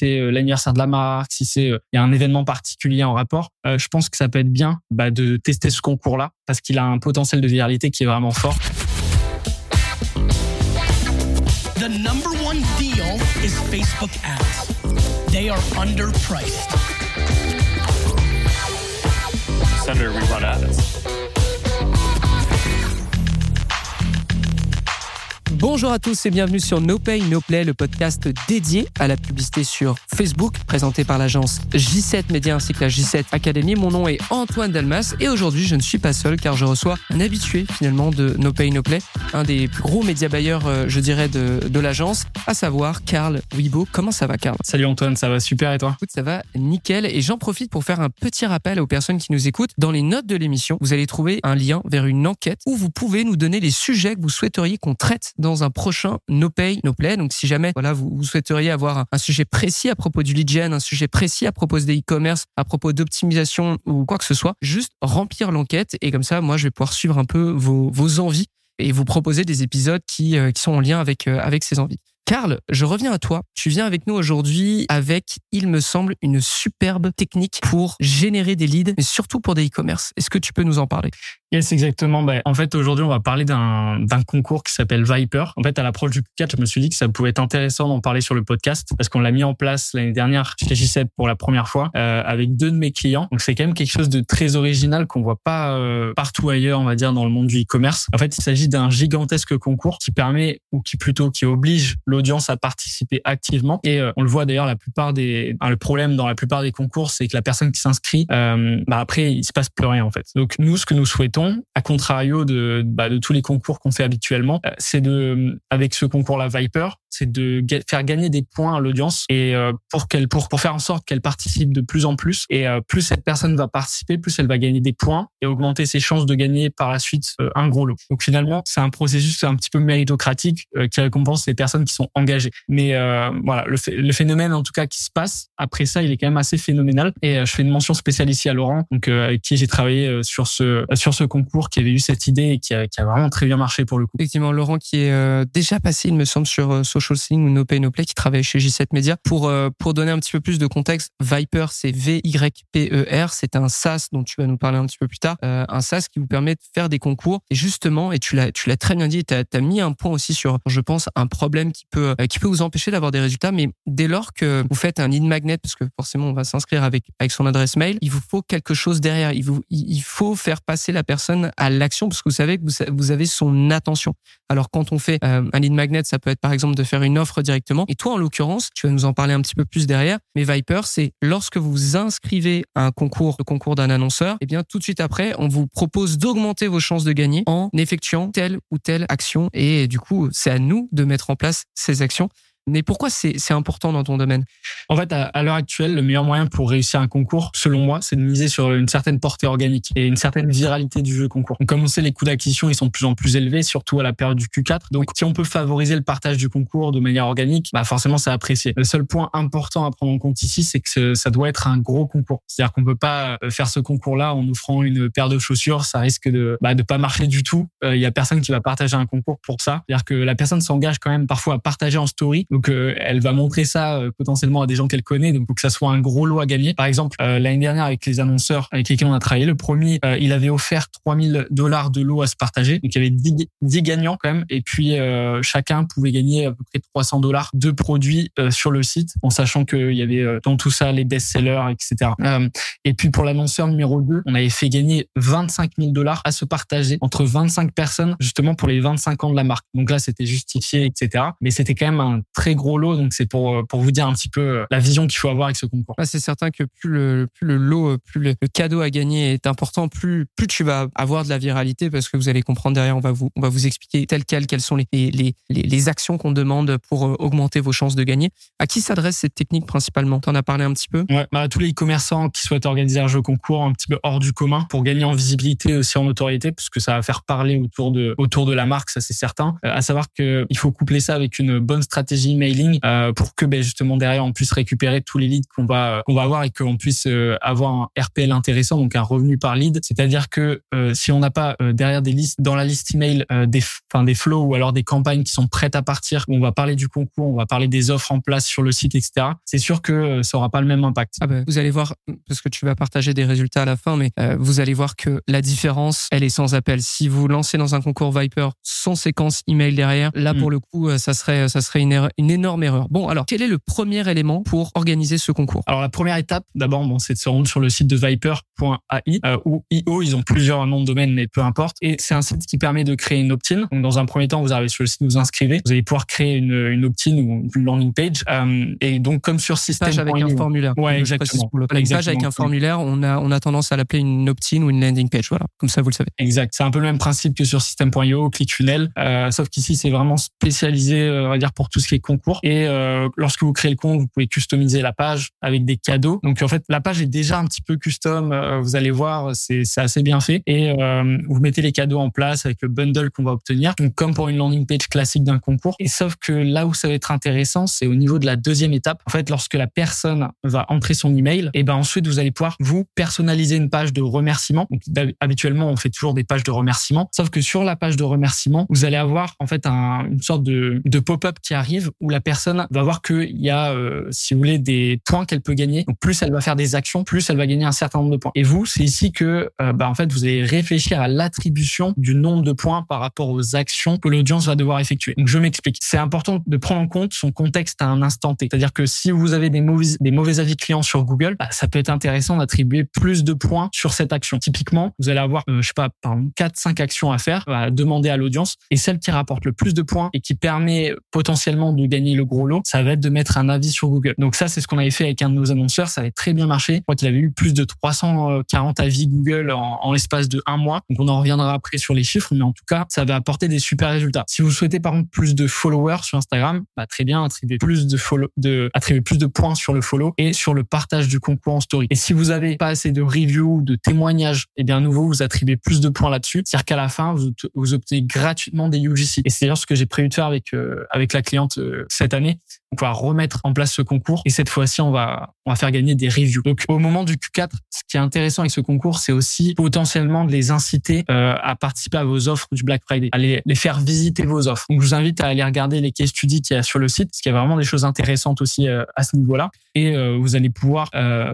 c'est l'anniversaire de la marque, si c'est il y a un événement particulier en rapport, je pense que ça peut être bien bah, de tester ce concours-là parce qu'il a un potentiel de viralité qui est vraiment fort. The number one deal is Facebook ads. They are underpriced. Senator, we run ads. Bonjour à tous et bienvenue sur No Pay No Play, le podcast dédié à la publicité sur Facebook, présenté par l'agence J7 Media ainsi que la J7 Academy. Mon nom est Antoine Dalmas et aujourd'hui je ne suis pas seul car je reçois un habitué finalement de No Pay No Play, un des plus gros médias bailleurs, euh, je dirais, de, de l'agence, à savoir Carl Wibo. Comment ça va, Carl Salut Antoine, ça va super et toi? Écoute, ça va nickel et j'en profite pour faire un petit rappel aux personnes qui nous écoutent. Dans les notes de l'émission, vous allez trouver un lien vers une enquête où vous pouvez nous donner les sujets que vous souhaiteriez qu'on traite dans dans un prochain No Pay, No Play. Donc, si jamais voilà, vous, souhaiteriez avoir un, sujet précis à propos du lead gen, un sujet précis à propos des e-commerce, à propos d'optimisation ou quoi que ce soit, juste remplir l'enquête et comme ça, moi, je vais pouvoir suivre un peu vos, vos envies et vous proposer des épisodes qui, euh, qui sont en lien avec, euh, avec ces envies. Carl, je reviens à toi. Tu viens avec nous aujourd'hui avec, il me semble, une superbe technique pour générer des leads, mais surtout pour des e-commerce. Est-ce que tu peux nous en parler? Yes, exactement. Ben, en fait, aujourd'hui, on va parler d'un concours qui s'appelle Viper. En fait, à l'approche du Q4, je me suis dit que ça pouvait être intéressant d'en parler sur le podcast parce qu'on l'a mis en place l'année dernière chez J7 pour la première fois euh, avec deux de mes clients. Donc, c'est quand même quelque chose de très original qu'on voit pas euh, partout ailleurs, on va dire, dans le monde du e-commerce. En fait, il s'agit d'un gigantesque concours qui permet, ou qui plutôt, qui oblige l'audience à participer activement. Et euh, on le voit d'ailleurs, la plupart des, le problème dans la plupart des concours, c'est que la personne qui s'inscrit, euh, bah après, il se passe plus rien en fait. Donc, nous, ce que nous souhaitons à contrario de, bah, de tous les concours qu'on fait habituellement, euh, c'est de, avec ce concours-là Viper, c'est de faire gagner des points à l'audience et euh, pour qu'elle pour pour faire en sorte qu'elle participe de plus en plus et euh, plus cette personne va participer plus elle va gagner des points et augmenter ses chances de gagner par la suite euh, un gros lot. Donc finalement, c'est un processus un petit peu méritocratique qui récompense les personnes qui sont engagées. Mais voilà, le, le, phénomène en tout cas qui se passe après ça, il est quand même assez phénoménal et je fais une mention spéciale ici à Laurent donc avec qui j'ai travaillé sur ce sur ce concours qui avait eu cette idée et qui a, qui a vraiment très bien marché pour le coup. Effectivement, Laurent qui est déjà passé il me semble sur Social ou No Pay No Play qui travaille chez J7 Media. Pour, euh, pour donner un petit peu plus de contexte, Viper, c'est V-Y-P-E-R. C'est un SaaS dont tu vas nous parler un petit peu plus tard. Euh, un SaaS qui vous permet de faire des concours. Et justement, et tu l'as, tu l'as très bien dit, tu as, mis un point aussi sur, je pense, un problème qui peut, euh, qui peut vous empêcher d'avoir des résultats. Mais dès lors que vous faites un lead magnet, parce que forcément, on va s'inscrire avec, avec son adresse mail, il vous faut quelque chose derrière. Il, vous, il faut faire passer la personne à l'action parce que vous savez que vous, vous avez son attention. Alors, quand on fait un lead magnet, ça peut être par exemple de faire une offre directement. Et toi, en l'occurrence, tu vas nous en parler un petit peu plus derrière. Mais Viper, c'est lorsque vous inscrivez un concours, le concours d'un annonceur, et eh bien tout de suite après, on vous propose d'augmenter vos chances de gagner en effectuant telle ou telle action. Et du coup, c'est à nous de mettre en place ces actions. Mais pourquoi c'est important dans ton domaine? En fait, à, l'heure actuelle, le meilleur moyen pour réussir un concours, selon moi, c'est de miser sur une certaine portée organique et une certaine viralité du jeu concours. comme on sait, les coûts d'acquisition, ils sont de plus en plus élevés, surtout à la période du Q4. Donc, si on peut favoriser le partage du concours de manière organique, bah forcément, c'est apprécié. Le seul point important à prendre en compte ici, c'est que ça doit être un gros concours. C'est-à-dire qu'on peut pas euh, faire ce concours-là en offrant une paire de chaussures. Ça risque de bah, de pas marcher du tout. Euh, il y a personne qui va partager un concours pour ça. C'est-à-dire que la personne s'engage quand même parfois à partager en story. Euh, elle va montrer ça euh, potentiellement à des gens qu'elle connaît. Donc, faut que ça soit un gros lot à gagner. Par exemple, euh, l'année dernière, avec les annonceurs avec lesquels on a travaillé, le premier, il avait offert 3000 dollars de lot à se partager. Donc, il y avait 10, 10 gagnants quand même. Et puis, chacun pouvait gagner à peu près 300 dollars de produits sur le site, en sachant qu'il y avait dans tout ça les best-sellers, etc. et puis, pour l'annonceur numéro 2, on avait fait gagner 25 000 dollars à se partager entre 25 personnes, justement pour les 25 ans de la marque. Donc là, c'était justifié, etc. Mais c'était quand même un très gros lot. Donc c'est pour euh, pour vous dire un petit peu euh, la vision qu'il faut avoir avec ce concours. Ah, c'est certain que plus le plus le lot, euh, plus le, cadeau à gagner est important, plus plus tu vas avoir de la viralité parce que vous allez comprendre derrière. On va vous on va vous expliquer tel quel quelles sont les les les, les actions qu'on demande pour augmenter vos chances de gagner. À qui s'adresse cette technique principalement? Tu en as parlé un petit peu? Ouais, bah, tous les e-commerçants qui souhaitent organiser un jeu concours un petit peu hors du commun pour gagner en visibilité aussi en notoriété, puisque ça va faire parler autour de autour de la marque, ça c'est certain. à savoir que il faut coupler ça avec une bonne stratégie d'emailing euh, pour que ben, justement derrière on puisse récupérer tous les leads qu'on va qu'on va avoir et qu'on puisse euh, avoir un RPL intéressant, donc un revenu par lead. C'est-à-dire que euh, si on n'a pas derrière des listes dans la liste email des enfin des flows ou alors des campagnes qui sont prêtes à partir, où on va parler du concours, on va parler des offres en place sur le site, etc. C'est sûr que ça aura pas le même impact. Ah ben, vous allez voir parce que tu vas partager des résultats à la fin, mais vous allez voir que la différence, elle est sans appel. Si vous lancez dans un concours Viper sans séquence email derrière, là pour hmm. le coup, ça serait ça serait une, une énorme erreur. Bon, alors quel est le premier élément pour organiser ce concours? Alors la première étape, d'abord, bon, c'est de se rendre sur le site de Viper.ai euh, ou IO. Ils ont plusieurs noms de domaine, mais peu importe. Et c'est un site qui permet de créer une opt-in. Donc dans un premier temps, vous arrivez sur le site, vous inscrivez, vous allez pouvoir créer une, une opt-in ou une landing page. Euh, et donc comme sur système page avec un formulaire. Ouais, exactement. Une page avec un formulaire, on a on a tendance à l'appeler une opt-in ou une landing page. Voilà, comme ça vous le savez. Exact. C'est un peu le même principe que sur système.io, ClickFunnels, euh, sauf qu'ici c'est vraiment spécialisé, euh, on va dire pour tout ce qui est concours. Et euh, lorsque vous créez le compte, vous pouvez customiser la page avec des cadeaux. Donc en fait, la page est déjà un petit peu custom. Euh, vous allez voir, c'est assez bien fait. Et euh, vous mettez les cadeaux en place avec le bundle qu'on va obtenir. Donc comme pour une landing page classique d'un concours. Et sauf que là où ça va être intéressant, c'est au niveau de la deuxième étape. En fait, lorsque la personne va entrer son email, et ben ensuite vous allez pouvoir vous personnaliser une page de remerciement. Donc habituellement, on fait toujours des pages de remerciement. Sauf que sur la page de remerciement, vous allez avoir en fait un, une sorte de pop-up qui arrive où la personne va voir qu'il y a, euh, si vous voulez, des points qu'elle peut gagner. Donc plus elle va faire des actions, plus elle va gagner un certain nombre de points. Et vous, c'est ici que, euh, bah, en fait, vous allez réfléchir à l'attribution du nombre de points par rapport aux actions que l'audience va devoir effectuer. Donc je m'explique. C'est important de prendre en compte son contexte à un instant T. C'est-à-dire que si vous avez des mauvais, des mauvais avis clients sur Google, bah, ça peut être intéressant d'attribuer plus de points sur cette action. Typiquement, vous allez avoir, euh, je sais pas, par exemple, 4, 5 actions à faire, à demander à l'audience, et celle qui rapporte le plus de points et qui permet potentiellement de gagner le gros lot, ça va être de mettre un avis sur Google. Donc ça, c'est ce qu'on avait fait avec un de nos annonceurs. Ça avait très bien marché. Je crois avait eu plus de 340 avis Google en, l'espace de un mois. Donc on en reviendra après sur les chiffres, mais en tout cas, ça va apporter des super résultats. Si vous souhaitez par contre plus de followers sur Instagram, bah, très bien, attribuer plus de follow, de plus de points sur le follow et sur le partage du concours en story. Et si vous avez pas assez de reviews, de témoignages, et eh bien à nouveau vous attribuez plus de points là-dessus. C'est-à-dire qu'à la fin vous, vous obtenez gratuitement des UGC. Et c'est d'ailleurs ce que j'ai prévu de faire avec euh, avec la cliente euh, cette année. On va remettre en place ce concours et cette fois-ci, on va, on va faire gagner des reviews. Donc, au moment du Q4, ce qui est intéressant avec ce concours, c'est aussi potentiellement de les inciter euh, à participer à vos offres du Black Friday, à les, les, faire visiter vos offres. Donc, je vous invite à aller regarder les case studies qu'il y a sur le site, parce qu'il y a vraiment des choses intéressantes aussi euh, à ce niveau-là. Et euh, vous allez pouvoir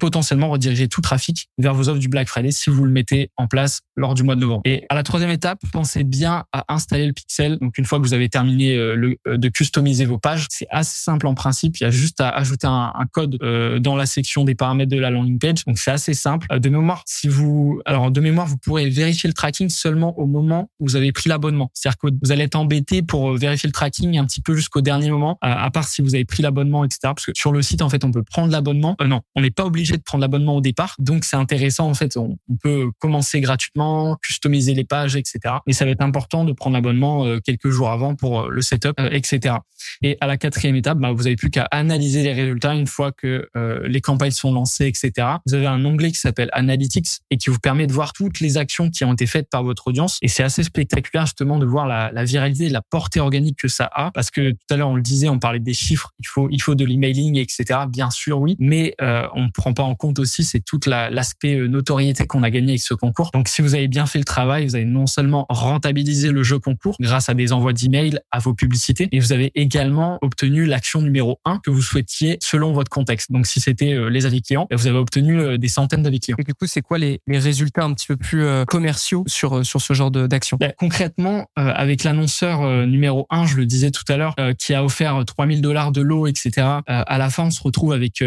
potentiellement rediriger tout trafic vers vos offres du Black Friday si vous le mettez en place lors du mois de novembre. Et à la troisième étape, pensez bien à installer le pixel. Donc, une fois que vous avez terminé le, de customiser vos pages, c'est assez simple en principe. Il y a juste à ajouter un, code euh, dans la section des paramètres de la landing page. Donc c'est assez simple. Euh, de mémoire, si vous, alors de mémoire, vous pourrez vérifier le tracking seulement au moment où vous avez pris l'abonnement. C'est-à-dire que vous allez être embêté pour euh, vérifier le tracking un petit peu jusqu'au dernier moment, à part si vous avez pris l'abonnement, etc. Parce que sur le site, en fait, on peut prendre l'abonnement. non, on n'est pas obligé de prendre l'abonnement au départ. Donc c'est intéressant. En fait, on, peut commencer gratuitement, customiser les pages, etc. Et ça va être important de prendre l'abonnement quelques jours avant pour le setup, etc. Et à la quatrième étape, bah, vous avez plus qu'à analyser les résultats une fois que euh, les campagnes sont lancées, etc. Vous avez un onglet qui s'appelle Analytics et qui vous permet de voir toutes les actions qui ont été faites par votre audience. Et c'est assez spectaculaire justement de voir la, la viralité, la portée organique que ça a. Parce que tout à l'heure on le disait, on parlait des chiffres. Il faut, il faut de l'emailing, etc. Bien sûr, oui, mais euh, on ne prend pas en compte aussi c'est toute l'aspect euh, notoriété qu'on a gagné avec ce concours. Donc si vous avez bien fait le travail, vous avez non seulement rentabilisé le jeu concours grâce à des envois d'emails, à vos publicités, et vous avez également obtenu l'action numéro 1 que vous souhaitiez selon votre contexte. Donc si c'était euh, les avis clients, vous avez obtenu euh, des centaines d'avis clients. Et du coup, c'est quoi les, les, résultats un petit peu plus euh, commerciaux sur sur ce genre d'action? Ben, Concrètement, avec l'annonceur numéro 1, je le disais tout à l'heure, qui a offert 3000 dollars de lot, etc. à la fin, on se retrouve avec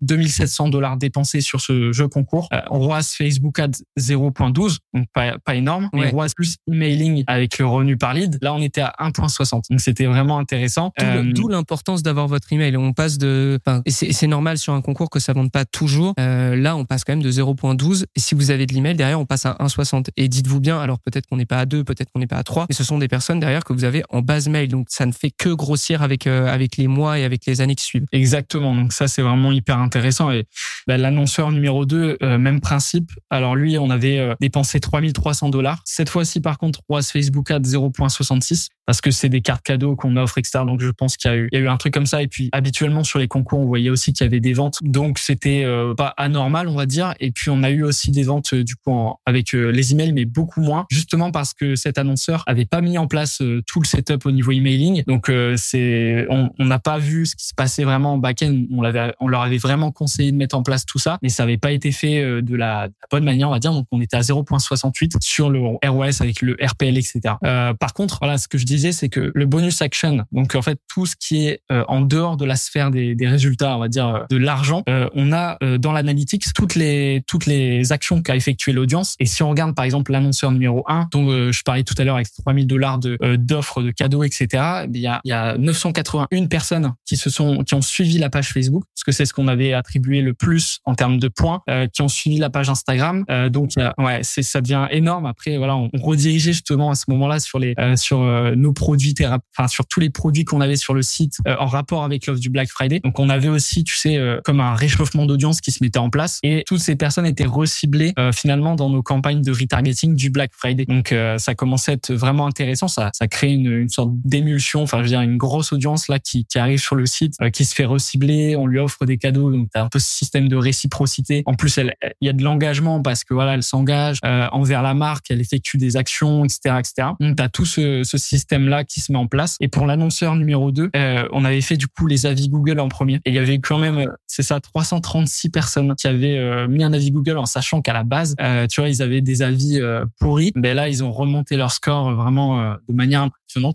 2700 dollars dépensés sur ce jeu concours. ROAS Facebook Ads 0.12, donc pas, pas énorme, mais ROAS plus emailing avec le revenu par lead, là on était à 1.60. Donc c'était vraiment intéressant. D'où l'importance d'avoir votre email. On passe de, c'est normal sur un concours que ça monte pas toujours. Euh, là, on passe quand même de 0.12. Et si vous avez de l'email derrière, on passe à 1.60. Et dites-vous bien, alors peut-être qu'on n'est pas à 2, peut-être qu'on n'est pas à 3, mais ce sont des personnes derrière que vous avez en base mail. Donc ça ne fait que grossir avec euh, avec les mois et avec les années qui suivent. Exactement. Donc ça, c'est vraiment hyper intéressant. Et bah, l'annonceur numéro 2, euh, même principe. Alors lui, on avait dépensé 3300 dollars. Cette fois-ci, par contre, ROAS Facebook Ads 0.66 parce que c'est des cartes cadeaux qu'on offre, etc. Donc je pense qu'il y y a eu un truc comme ça. Et puis habituellement sur les concours, on voyait aussi qu'il y avait des ventes, donc c'était pas anormal, on va dire. Et puis on a eu aussi des ventes du coup avec les emails, mais beaucoup moins, justement parce que cet annonceur avait pas mis en place tout le setup au niveau emailing. Donc c'est on n'a pas vu ce qui se passait vraiment en back-end. On l'avait, on leur avait vraiment conseillé de mettre en place tout ça, mais ça avait pas été fait de la, bonne manière, on va dire. Donc on était à 0.68 sur le ROS avec le RPL, etc. Euh, par contre, voilà, ce que je disais, c'est que le bonus action, donc en fait tout ce qui est euh, en dehors de la sphère des, des résultats, on va dire euh, de l'argent, euh, on a dans l'analytics toutes les toutes les actions qu'a effectué l'audience. Et si on regarde par exemple l'annonceur numéro 1, dont je parlais tout à l'heure avec 3000 dollars de d'offres de cadeaux, etc. Eh il y a y a 981 personnes qui se sont qui ont suivi la page Facebook parce que c'est ce qu'on avait attribué le plus en termes de points, qui ont suivi la page Instagram. donc ouais, c'est ça devient énorme. Après voilà, on, on redirigeait justement à ce moment-là sur les euh, sur euh, nos produits enfin sur tous les produits qu'on avait sur le site euh, rapport avec l'offre du Black Friday. Donc on avait aussi, tu sais, comme un réchauffement d'audience qui se mettait en place et toutes ces personnes étaient reciblées finalement dans nos campagnes de retargeting du Black Friday. Donc ça commençait à être vraiment intéressant. Ça ça crée une, une sorte d'émulsion, enfin je veux dire une grosse audience là qui qui arrive sur le site, qui se fait recibler, on lui offre des cadeaux. Donc t'as un peu ce système de réciprocité. En plus, il y a de l'engagement parce que voilà, elle s'engage envers la marque, elle effectue des actions, etc., etc. Donc t'as tout ce, ce système-là qui se met en place. Et pour l'annonceur numéro 2, euh, on avait fait du coup les avis Google en premier. Et il y avait quand même, euh, c'est ça, 336 personnes qui avaient euh, mis un avis Google en sachant qu'à la base, euh, tu vois, ils avaient des avis pourris. Mais là, ils ont remonté leur score vraiment de manière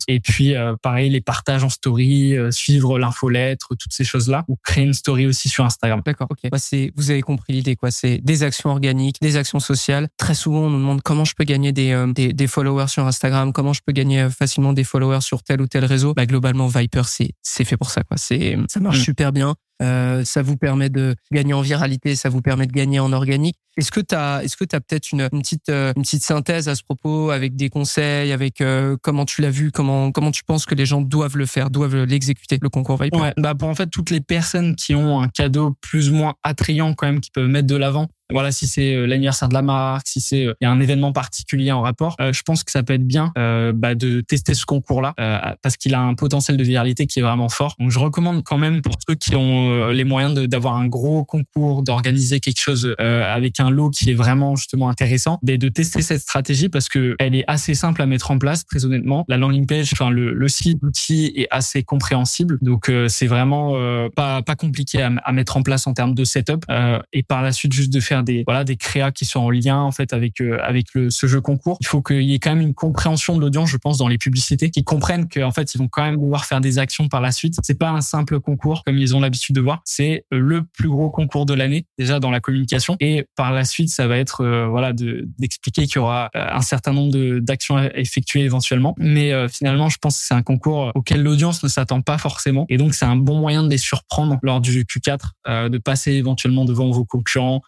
Et puis, pareil, les partages en story, suivre l'infolettre, toutes ces choses-là, ou créer une story aussi sur Instagram. D'accord, ok. Bah, c'est, vous avez compris l'idée, quoi. C'est des actions organiques, des actions sociales. Très souvent, on nous demande comment je peux gagner des, des, des followers sur Instagram, comment je peux gagner euh, facilement des followers sur tel ou tel réseau, bah globalement Viper c'est c'est fait pour ça quoi. C'est ça marche mm. super bien. Euh, ça vous permet de gagner en viralité, ça vous permet de gagner en organique. Est-ce que tu as, est-ce que tu peut-être une, une, petite, euh, une petite synthèse à ce propos avec des conseils, avec euh, comment tu l'as vu, comment, comment tu penses que les gens doivent le faire, doivent l'exécuter, le concours Viper? Ouais, bah pour en fait toutes les personnes qui ont un cadeau plus ou moins attrayant quand même, qui peuvent mettre de l'avant, voilà, si c'est euh, l'anniversaire de la marque, si c'est il y a un événement particulier en rapport, je pense que ça peut être bien euh, bah, de tester ce concours-là parce qu'il a un potentiel de viralité qui est vraiment fort. Donc je recommande quand même pour ceux qui ont les moyens d'avoir un gros concours, d'organiser quelque chose avec un lot qui est vraiment justement intéressant, de tester cette stratégie parce que elle est assez simple à mettre en place. Très honnêtement, la landing page, enfin le, le site, l'outil est assez compréhensible, donc c'est vraiment pas pas compliqué à, à, mettre en place en termes de setup et par la suite juste de faire des voilà des créas qui sont en lien en fait avec euh, avec le, ce jeu concours. Il faut qu'il y ait quand même une compréhension de l'audience, je pense, dans les publicités, qui comprennent qu'en fait ils vont quand même devoir faire des actions par la suite. C'est pas un simple concours comme ils ont l'habitude de voir. C'est le plus gros concours de l'année déjà dans la communication et par la suite ça va être euh, voilà de d'expliquer qu'il y aura euh, un certain nombre d'actions à effectuer éventuellement. Mais finalement je pense que c'est un concours auquel l'audience ne s'attend pas forcément et donc c'est un bon moyen de les surprendre lors du Q4, de passer éventuellement devant vos concurrents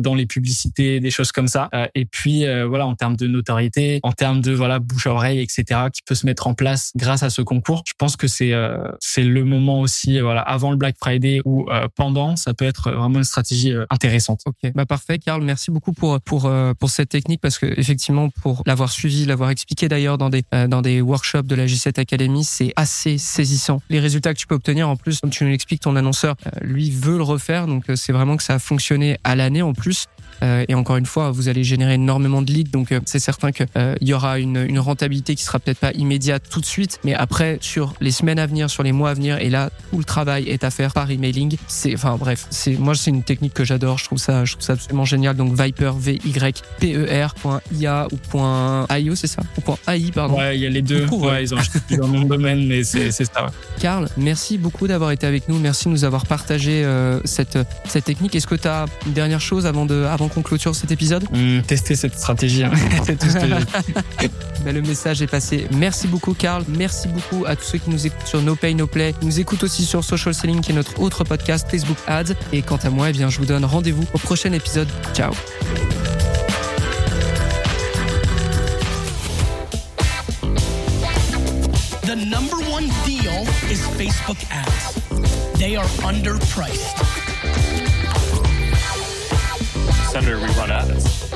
dans les publicités, des choses comme ça. Euh, et puis euh, voilà, en termes de notoriété, en termes de voilà bouche à oreille, etc., qui peut se mettre en place grâce à ce concours. Je pense que c'est euh, c'est le moment aussi, voilà, avant le Black Friday ou pendant, ça peut être vraiment une stratégie intéressante. Ok, bah parfait, Karl. Merci beaucoup pour pour pour cette technique parce que effectivement, pour l'avoir suivi, l'avoir expliqué d'ailleurs dans des dans des workshops de la G7 Academy, c'est assez saisissant. Les résultats que tu peux obtenir, en plus, comme tu nous l'expliques, ton annonceur, lui veut le refaire, donc c'est vraiment que ça a fonctionné à l'année en plus. Euh, et encore une fois, vous allez générer énormément de leads, donc euh, c'est certain qu'il euh, y aura une, une, rentabilité qui sera peut-être pas immédiate tout de suite, mais après sur les semaines à venir, sur les mois à venir, et là tout le travail est à faire par emailing. C'est, enfin bref, c'est moi c'est une technique que j'adore. Je trouve ça, je trouve ça absolument génial. Donc Viper V Y P E R .ia ou .io, c'est ça? Ou .ai pardon. Ouais, il y a les deux. ouais, ils ont noms de domaine, mais c'est ça. Ouais. Karl, merci beaucoup d'avoir été avec nous. Merci de nous avoir partagé cette cette technique. Est-ce que tu as une dernière chose avant de avant qu'on clôture cet épisode mmh, Tester cette stratégie. Hein. C'est tout ce que ben, le message est passé. Merci beaucoup, Karl. Merci beaucoup à tous ceux qui nous écoutent sur No Pay No Play, qui nous écoutent aussi sur Social Selling, qui est notre autre podcast Facebook Ads. Et quant à moi, eh bien, je vous donne rendez-vous au prochain épisode. Ciao. The number one deal is Facebook ads. They are underpriced. Senator, we run ads.